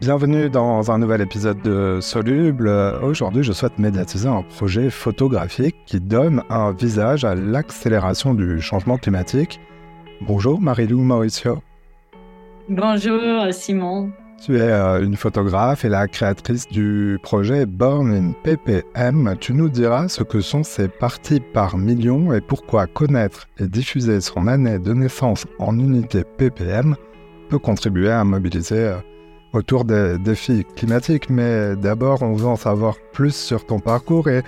Bienvenue dans un nouvel épisode de Soluble. Aujourd'hui, je souhaite médiatiser un projet photographique qui donne un visage à l'accélération du changement climatique. Bonjour Marilou Mauricio. Bonjour Simon. Tu es euh, une photographe et la créatrice du projet Born in ppm. Tu nous diras ce que sont ces parties par million et pourquoi connaître et diffuser son année de naissance en unité ppm peut contribuer à mobiliser euh, autour des défis climatiques. Mais d'abord, on veut en savoir plus sur ton parcours et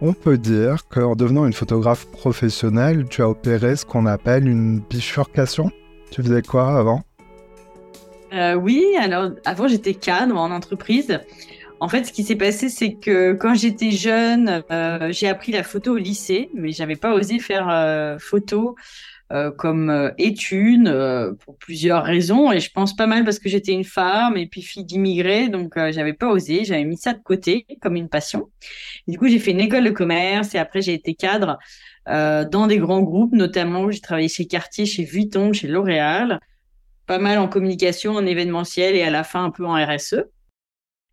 on peut dire qu'en devenant une photographe professionnelle, tu as opéré ce qu'on appelle une bifurcation. Tu faisais quoi avant? Euh, Oui, alors avant j'étais cadre en entreprise. En fait, ce qui s'est passé, c'est que quand j'étais jeune, euh, j'ai appris la photo au lycée, mais j'avais pas osé faire euh, photo euh, comme euh, étude euh, pour plusieurs raisons. Et je pense pas mal parce que j'étais une femme et puis fille d'immigrés. Donc j'avais pas osé. J'avais mis ça de côté comme une passion. Du coup j'ai fait une école de commerce et après j'ai été cadre dans des grands groupes. Notamment j'ai travaillé chez Cartier chez Vuitton chez L'Oréal. Pas mal en communication en événementiel et à la fin un peu en RSE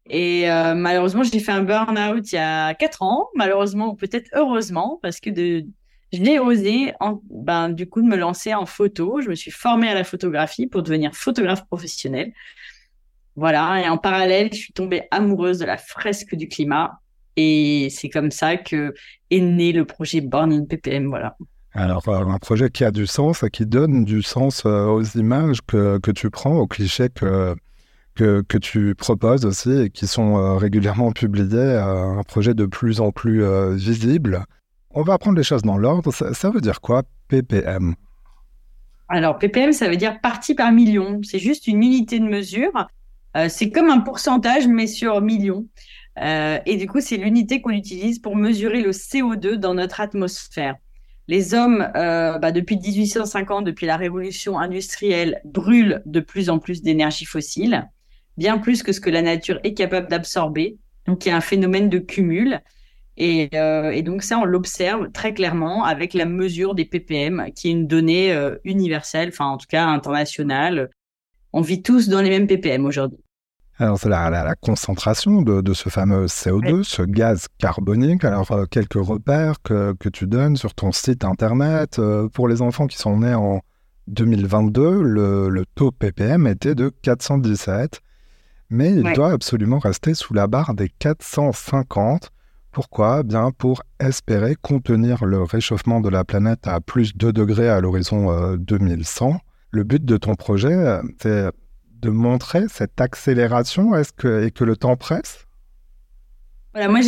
et malheureusement, j'ai fait un burn-out il y a quatre ans, malheureusement ou peut-être heureusement, parce que de, j'ai osé, en, ben, du coup, de me lancer en photo. Je me suis formée à la photographie pour devenir photographe professionnel. Voilà. Et en parallèle, je suis tombée amoureuse de la fresque du climat. Et c'est comme ça que est né le projet Born in PPM. Voilà. Alors, euh, un projet qui a du sens qui donne du sens euh, aux images que, tu prends, aux clichés que, que, que, tu proposes aussi et qui sont euh, régulièrement publiés, un projet de plus en plus visible. On va prendre les choses dans l'ordre. Ça, veut dire quoi, ppm Alors, ppm, ça veut dire partie par million. C'est juste une unité de mesure. Euh, c'est comme un pourcentage, mais sur millions. Euh, et du coup, c'est l'unité qu'on utilise pour mesurer le CO2 dans notre atmosphère. Les hommes, euh, bah, depuis 1850, depuis la révolution industrielle, brûlent de plus en plus d'énergie fossile, bien plus que ce que la nature est capable d'absorber. Donc, il y a un phénomène de cumul. Euh, et, donc ça, on l'observe très clairement avec la mesure des ppm, qui est une donnée euh, universelle, enfin en tout cas internationale. On vit tous dans les mêmes ppm aujourd'hui. Alors c'est la, la, concentration de, ce fameux CO2, ce gaz carbonique. Alors euh, quelques repères que, que, tu donnes sur ton site internet. pour les enfants qui sont nés en 2022, le, le taux ppm était de 417, mais il doit absolument rester sous la barre des 450 pourquoi Bien pour espérer contenir le réchauffement de la planète à plus de 2 degrés à l'horizon 2100. Euh, le but de ton projet, euh, c'est de montrer cette accélération est-ce que, et que le temps presse? Voilà, moi,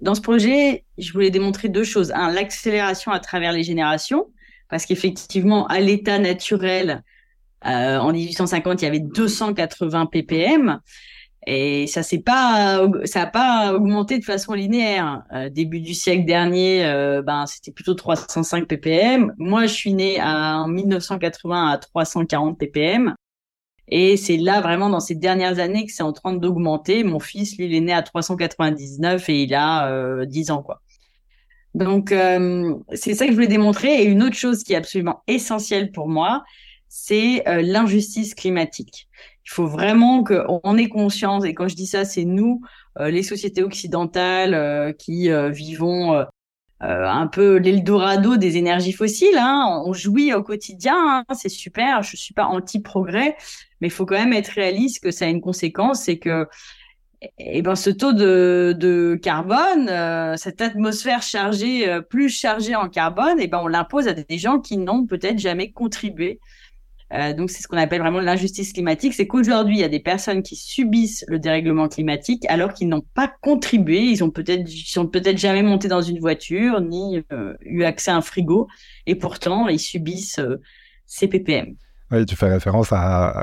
dans ce projet, je voulais démontrer deux choses. Un, l'accélération à travers les générations, parce qu'effectivement, à l'état naturel, euh, en 1850, il y avait 280 ppm. Et ça s'est pas, ça a pas augmenté de façon linéaire. Euh, début du siècle dernier, euh, ben c'était plutôt 305 ppm. Moi, je suis né en 1980 à 340 ppm. Et c'est là vraiment dans ces dernières années que c'est en train d'augmenter. Mon fils, lui, il est né à 399 et il a euh, 10 ans, quoi. Donc euh, c'est ça que je voulais démontrer. Et une autre chose qui est absolument essentielle pour moi, c'est l'injustice climatique. Il faut vraiment qu'on ait conscience, et quand je dis ça, c'est nous, euh, les sociétés occidentales euh, qui euh, vivons un peu l'Eldorado des énergies fossiles. Hein. On jouit au quotidien, hein. c'est super. Je suis pas anti-progrès, mais il faut quand même être réaliste que ça a une conséquence, c'est que eh ben, ce taux de, de carbone, cette atmosphère chargée, plus chargée en carbone, eh ben, on l'impose à des gens qui n'ont peut-être jamais contribué euh, donc, c'est ce qu'on appelle vraiment l'injustice climatique. C'est qu'aujourd'hui, il y a des personnes qui subissent le dérèglement climatique alors qu'ils n'ont pas contribué. Ils ont peut-être, sont peut-être jamais montés dans une voiture ni euh, eu accès à un frigo, et pourtant, ils subissent euh, ces ppm. Oui, tu fais référence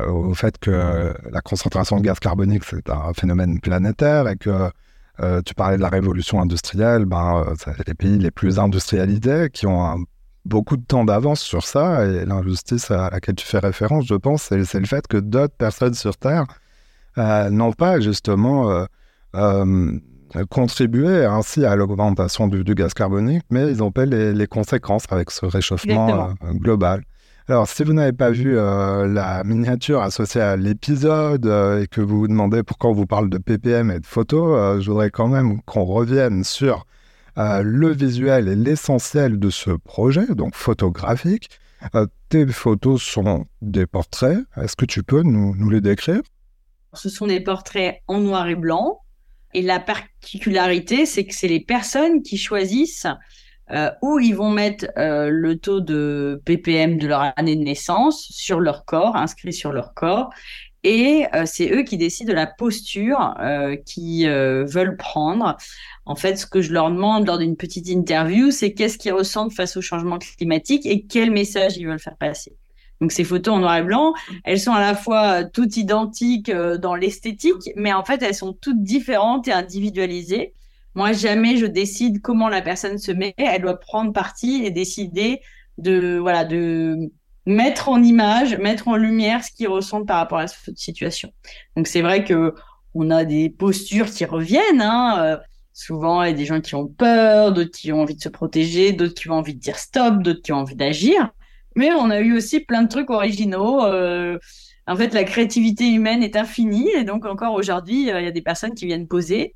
au fait que la concentration de gaz carbonique, c'est un phénomène planétaire et que tu parlais de la révolution industrielle, ben, les pays les plus industrialisés qui ont un beaucoup de temps d'avance sur ça. Et l'injustice à laquelle tu fais référence, je pense, c'est le fait que d'autres personnes sur Terre euh, n'ont pas justement euh, euh, contribué ainsi à l'augmentation du, gaz carbonique, mais ils ont payé les, conséquences avec ce réchauffement global. Alors, si vous n'avez pas vu la miniature associée à l'épisode et que vous vous demandez pourquoi on vous parle de PPM et de photos, je voudrais quand même qu'on revienne sur le visuel et l'essentiel de ce projet, donc photographique. tes photos sont des portraits. Est-ce que tu peux nous, les décrire? Ce sont des portraits en noir et blanc. Et la particularité, c'est que c'est les personnes qui choisissent euh, où ils vont mettre euh, le taux de ppm de leur année de naissance sur leur corps, inscrit sur leur corps. Et euh, c'est eux qui décident de la posture euh, qu'ils euh, veulent prendre. En fait, ce que je leur demande lors d'une petite interview, c'est qu'est-ce qu'ils ressentent face au changement climatique et quel message ils veulent faire passer. Donc ces photos en noir et blanc, elles sont à la fois toutes identiques dans l'esthétique, mais en fait elles sont toutes différentes et individualisées. Moi, jamais je décide comment la personne se met. Elle doit prendre parti et décider de, voilà, de mettre en image, mettre en lumière ce qu'ils ressentent par rapport à cette situation. Donc, c'est vrai que on a des postures qui reviennent. Hein. Euh, souvent, il y a des gens qui ont peur, d'autres qui ont envie de se protéger, d'autres qui ont envie de dire stop, d'autres qui ont envie d'agir. Mais on a eu aussi plein de trucs originaux. Euh, en fait, la créativité humaine est infinie. Et donc, encore aujourd'hui, euh, il y a des personnes qui viennent poser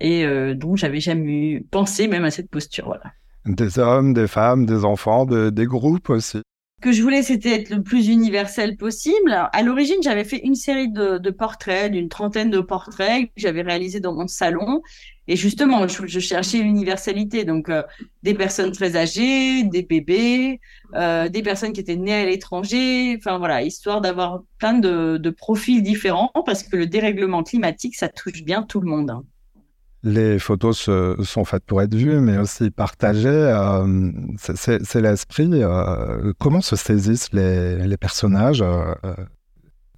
et donc j'avais jamais pensé même à cette posture. Voilà. Des hommes, des femmes, des enfants, des groupes aussi. Que je voulais, c'était être le plus universel possible. À l'origine, j'avais fait une série de, de portraits, d'une trentaine de portraits que j'avais réalisés dans mon salon. Et justement, je, je cherchais l'universalité. Donc, euh, des personnes très âgées, des bébés, euh, des personnes qui étaient nées à l'étranger. Enfin, voilà, histoire d'avoir plein de, de profils différents parce que le dérèglement climatique, ça touche bien tout le monde. Les photos sont faites pour être vues, mais aussi partagées. Euh, c'est l'esprit. Euh, comment se saisissent les, personnages, euh,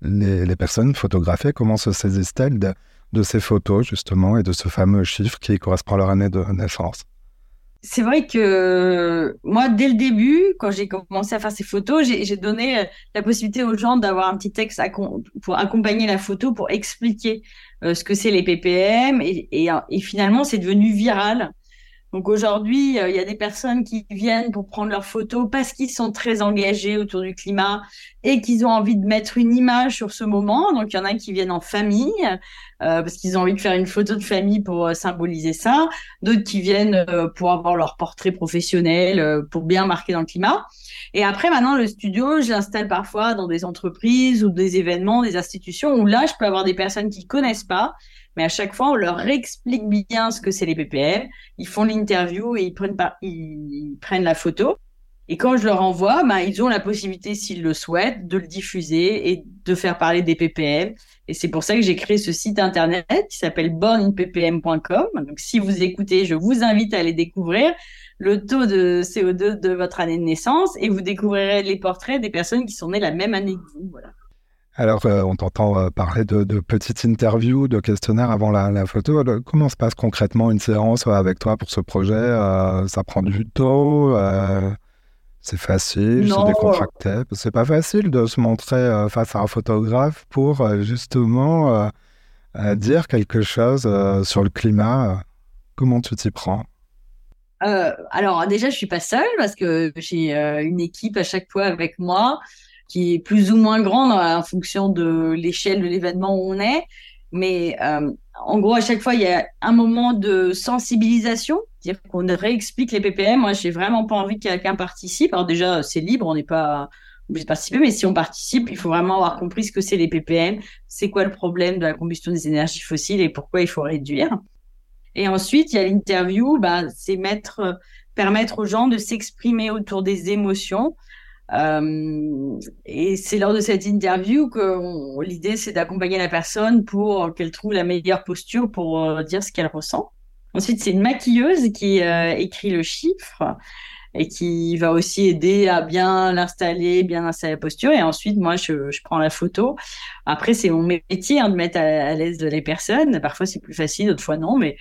les, personnes photographiées, comment se saisissent-elles de, ces photos, justement, et de ce fameux chiffre qui correspond à leur année de naissance? C'est vrai que moi, dès le début, quand j'ai commencé à faire ces photos, j'ai donné la possibilité aux gens d'avoir un petit texte pour accompagner la photo, pour expliquer euh, ce que c'est les ppm et, et, et finalement c'est devenu viral. Donc aujourd'hui, euh, il y a des personnes qui viennent pour prendre leurs photos parce qu'ils sont très engagés autour du climat et qu'ils ont envie de mettre une image sur ce moment. Donc il y en a qui viennent en famille euh, parce qu'ils ont envie de faire une photo de famille pour euh, symboliser ça. D'autres qui viennent pour avoir leur portrait professionnel pour bien marquer dans le climat. Et après maintenant le studio, je l'installe parfois dans des entreprises ou des événements, des institutions où là je peux avoir des personnes qui connaissent pas mais à chaque fois, on leur explique bien ce que c'est les PPM. Ils font l'interview et ils prennent, ils prennent la photo. Et quand je leur envoie, ben, ils ont la possibilité, s'ils le souhaitent, de le diffuser et de faire parler des PPM. Et c'est pour ça que j'ai créé ce site internet qui s'appelle borninppm.com. Donc, si vous écoutez, je vous invite à aller découvrir le taux de CO2 de votre année de naissance et vous découvrirez les portraits des personnes qui sont nées la même année que vous. Voilà. Alors, euh, on t'entend euh, parler de, petites interviews, de questionnaires avant la, photo. comment se passe concrètement une séance euh, avec toi pour ce projet? Ça prend du temps? C'est facile C'est décontracté C'est pas facile de se montrer face à un photographe pour justement dire quelque chose sur le climat. Comment tu t'y prends? Alors déjà, je suis pas seule parce que j'ai une équipe à chaque fois avec moi qui est plus ou moins grande en fonction de l'échelle de l'événement où on est. Mais euh, en gros, à chaque fois, il y a un moment de sensibilisation, dire qu'on réexplique les ppm. Moi, j'ai vraiment pas envie que quelqu'un participe. Alors déjà, c'est libre, on n'est pas obligé de participer, mais si on participe, il faut vraiment avoir compris ce que c'est les ppm, c'est quoi le problème de la combustion des énergies fossiles et pourquoi il faut réduire. Et ensuite, il y a l'interview, bah, c'est mettre, permettre aux gens de s'exprimer autour des émotions. Euh, et c'est lors de cette interview que l'idée, c'est d'accompagner la personne pour qu'elle trouve la meilleure posture pour euh, dire ce qu'elle ressent. Ensuite, c'est une maquilleuse qui euh, écrit le chiffre et qui va aussi aider à bien l'installer, bien installer la posture. Et ensuite, moi, je, je prends la photo. Après, c'est mon métier hein, de mettre à, à l'aise les personnes. Parfois, c'est plus facile, d'autres fois non, mais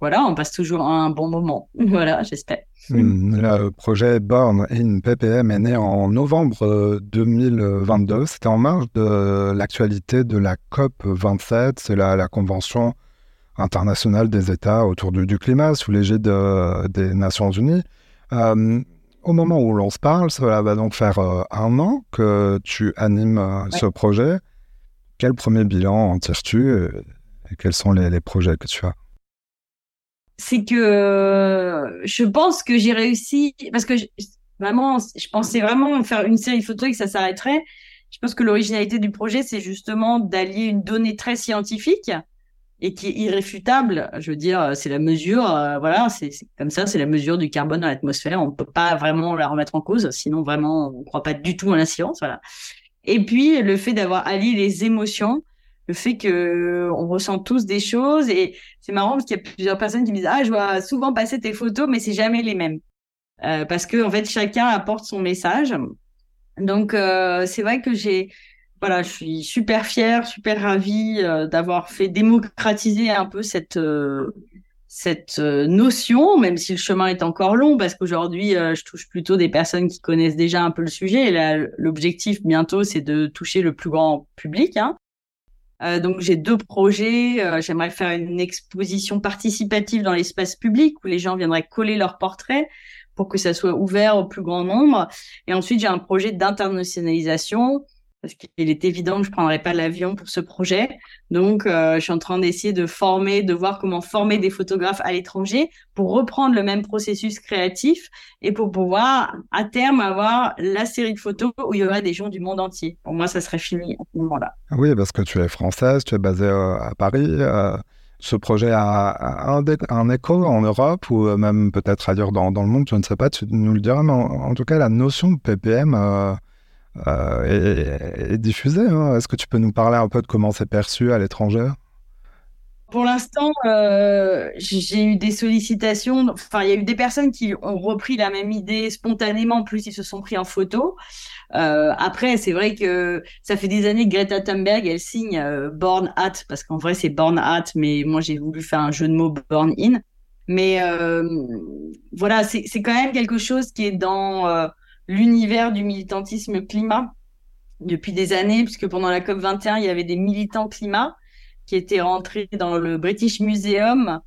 voilà, on passe toujours un bon moment. Voilà, j'espère. Le projet Born in PPM est né en novembre 2022. Euh, C'était en marge de l'actualité de la COP 27. C'est la, la, convention internationale des États autour du, climat sous l'égide des Nations Unies. Euh, au moment où l'on se parle, cela va donc faire un an que tu animes ce projet. Quel premier bilan en tires-tu et quels sont les, projets que tu as? C'est que je pense que j'ai réussi parce que vraiment, je pensais vraiment faire une série photo et que ça s'arrêterait. Je pense que l'originalité du projet, c'est justement d'allier une donnée très scientifique et qui est irréfutable. Je veux dire, c'est la mesure, euh, voilà, c'est comme ça, c'est la mesure du carbone dans l'atmosphère. On ne peut pas vraiment la remettre en cause, sinon vraiment, on ne croit pas du tout à la science, voilà. Et puis, le fait d'avoir allié les émotions, le fait que on ressent tous des choses et c'est marrant parce qu'il y a plusieurs personnes qui me disent ah je vois souvent passer tes photos mais c'est jamais les mêmes euh, parce que en fait chacun apporte son message donc euh, c'est vrai que j'ai voilà je suis super fière super ravie euh, d'avoir fait démocratiser un peu cette cette notion même si le chemin est encore long parce qu'aujourd'hui je touche plutôt des personnes qui connaissent déjà un peu le sujet l'objectif bientôt c'est de toucher le plus grand public hein. Euh, donc j'ai deux projets. Euh, j'aimerais faire une exposition participative dans l'espace public où les gens viendraient coller leurs portraits pour que ça soit ouvert au plus grand nombre. Et ensuite j'ai un projet d'internationalisation parce qu'il est évident que je prendrai pas l'avion pour ce projet. Donc, euh, je suis en train d'essayer de former, de voir comment former des photographes à l'étranger pour reprendre le même processus créatif et pour pouvoir, à terme, avoir la série de photos où il y aura des gens du monde entier. Pour moi, ça serait fini à ce moment-là. Oui, parce que tu es française, tu es basée euh, à Paris. Euh, ce projet a un, écho en Europe ou même peut-être ailleurs dans, le monde, je ne sais pas, tu nous le diras, mais en, tout cas, la notion de PPM est, diffusé. Hein. Est-ce que tu peux nous parler un peu de comment c'est perçu à l'étranger? Pour l'instant, euh, j'ai eu des sollicitations. Enfin, il y a eu des personnes qui ont repris la même idée spontanément, plus ils se sont pris en photo. Euh, après, c'est vrai que ça fait des années que Greta Thunberg, elle signe Born At, parce qu'en vrai, c'est Born At, mais moi, j'ai voulu faire un jeu de mots Born In. Mais voilà, c'est quand même quelque chose qui est dans l'univers du militantisme climat depuis des années, puisque pendant la COP 21, il y avait des militants climat qui étaient rentrés dans le British Museum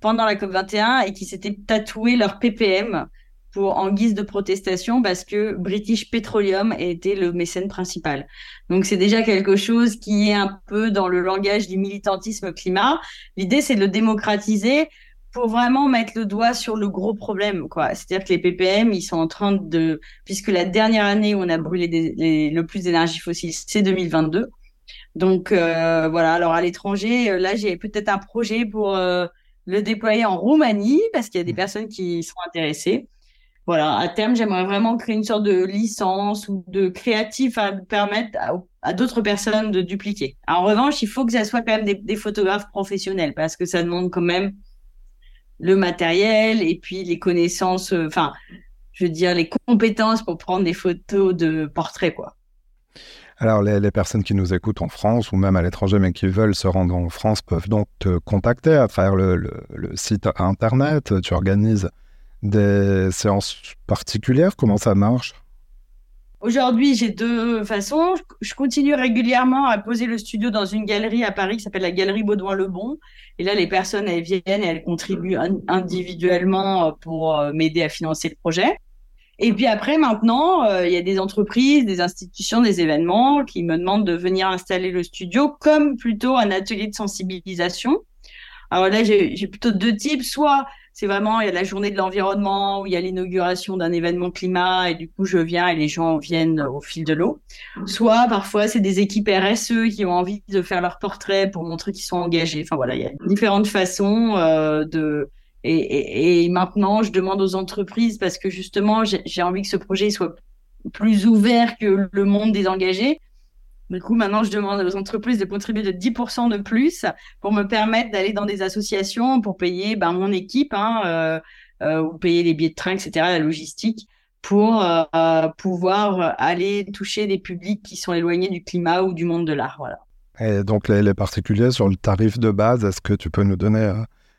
pendant la COP 21 et qui s'étaient tatoués leur PPM pour en guise de protestation parce que British Petroleum était le mécène principal. Donc c'est déjà quelque chose qui est un peu dans le langage du militantisme climat. L'idée c'est de le démocratiser pour vraiment mettre le doigt sur le gros problème, quoi. C'est-à-dire que les ppm, ils sont en train de, puisque la dernière année où on a brûlé le plus d'énergie fossile, c'est 2022. Donc euh, voilà. Alors à l'étranger, euh, là, j'ai peut-être un projet pour euh, le déployer en Roumanie parce qu'il y a des mmh. personnes qui sont intéressées. Voilà. À terme, j'aimerais vraiment créer une sorte de licence ou de créatif à permettre à, d'autres personnes de dupliquer. En revanche, il faut que ça soit quand même des, des photographes professionnels parce que ça demande quand même le matériel et puis les connaissances, euh, enfin, je veux dire, les compétences pour prendre des photos de portraits, quoi. Alors, les, personnes qui nous écoutent en France ou même à l'étranger, mais qui veulent se rendre en France, peuvent donc te contacter à travers le, site internet. Tu organises des séances particulières. Comment ça marche? Aujourd'hui, j'ai deux façons. Je continue régulièrement à poser le studio dans une galerie à Paris qui s'appelle la Galerie Baudouin-le-Bon. Et là, les personnes, elles viennent et elles contribuent individuellement euh, pour euh, m'aider à financer le projet. Et puis après, maintenant, euh, il y a des entreprises, des institutions, des événements qui me demandent de venir installer le studio comme plutôt un atelier de sensibilisation. Alors là, j'ai plutôt deux types. Soit c'est vraiment, il y a la journée de l'environnement où il y a l'inauguration d'un événement climat et du coup, je viens et les gens viennent au fil de l'eau. Soit parfois, c'est des équipes RSE qui ont envie de faire leur portrait pour montrer qu'ils sont engagés. Enfin voilà, il y a différentes façons euh, de... Et, et, et, maintenant, je demande aux entreprises parce que justement, j'ai envie que ce projet soit plus ouvert que le monde des engagés. Du coup, maintenant, je demande aux entreprises de contribuer de 10% de plus pour me permettre d'aller dans des associations pour payer ben, mon équipe, hein, euh, euh, ou payer les billets de train, etc., la logistique, pour euh, pouvoir aller toucher des publics qui sont éloignés du climat ou du monde de l'art. Voilà. Et donc, les, particuliers sur le tarif de base, est-ce que tu peux nous donner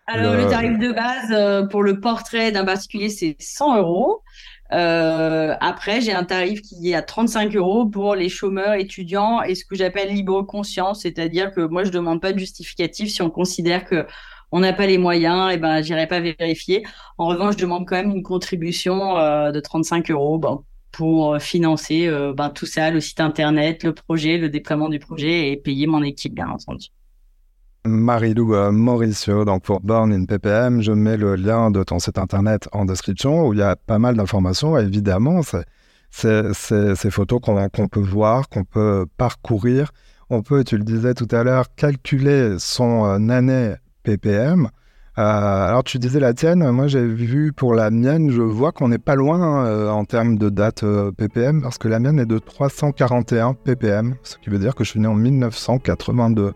alors, le... tarif de base pour le portrait d'un particulier, c'est 100 euros. Euh, après, j'ai un tarif qui est à 35 euros pour les chômeurs étudiants et ce que j'appelle libre conscience, c'est-à-dire que moi, je demande pas de justificatif si on considère que on n'a pas les moyens, et ben j'irai pas vérifier. En revanche, je demande quand même une contribution de 35 euros bon, pour financer ben, tout ça, le site internet, le projet, le déploiement du projet et payer mon équipe, bien entendu. Marie-Lou euh, Mauricio, donc pour Born in PPM, je mets le lien de ton site internet en description où il y a pas mal d'informations. Évidemment, c'est ces photos qu'on peut voir, qu'on peut parcourir. On peut, tu le disais tout à l'heure, calculer son euh, année PPM. Euh, alors tu disais la tienne, moi j'ai vu pour la mienne, je vois qu'on n'est pas loin en termes de date PPM parce que la mienne est de 341 PPM, ce qui veut dire que je suis né en 1982.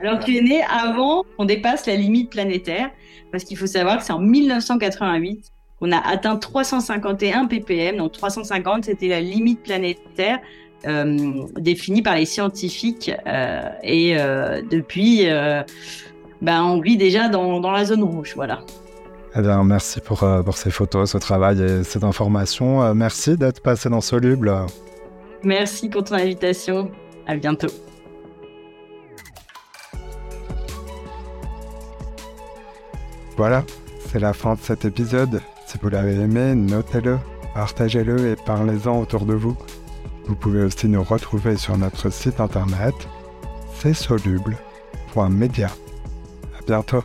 Alors tu es né avant qu'on dépasse la limite planétaire, parce qu'il faut savoir que c'est en 1988 qu'on a atteint 351 ppm. Donc 350, c'était la limite planétaire euh, définie par les scientifiques. Euh, et euh, depuis, ben, on vit déjà dans, dans, la zone rouge. Voilà. Eh bien, merci pour, pour ces photos, ce travail et cette information. merci d'être passé dans Soluble. Merci pour ton invitation. À bientôt. Voilà, c'est la fin de cet épisode. Si vous l'avez aimé, notez-le, partagez-le et parlez-en autour de vous. Vous pouvez aussi nous retrouver sur notre site internet c'est soluble.media. À bientôt.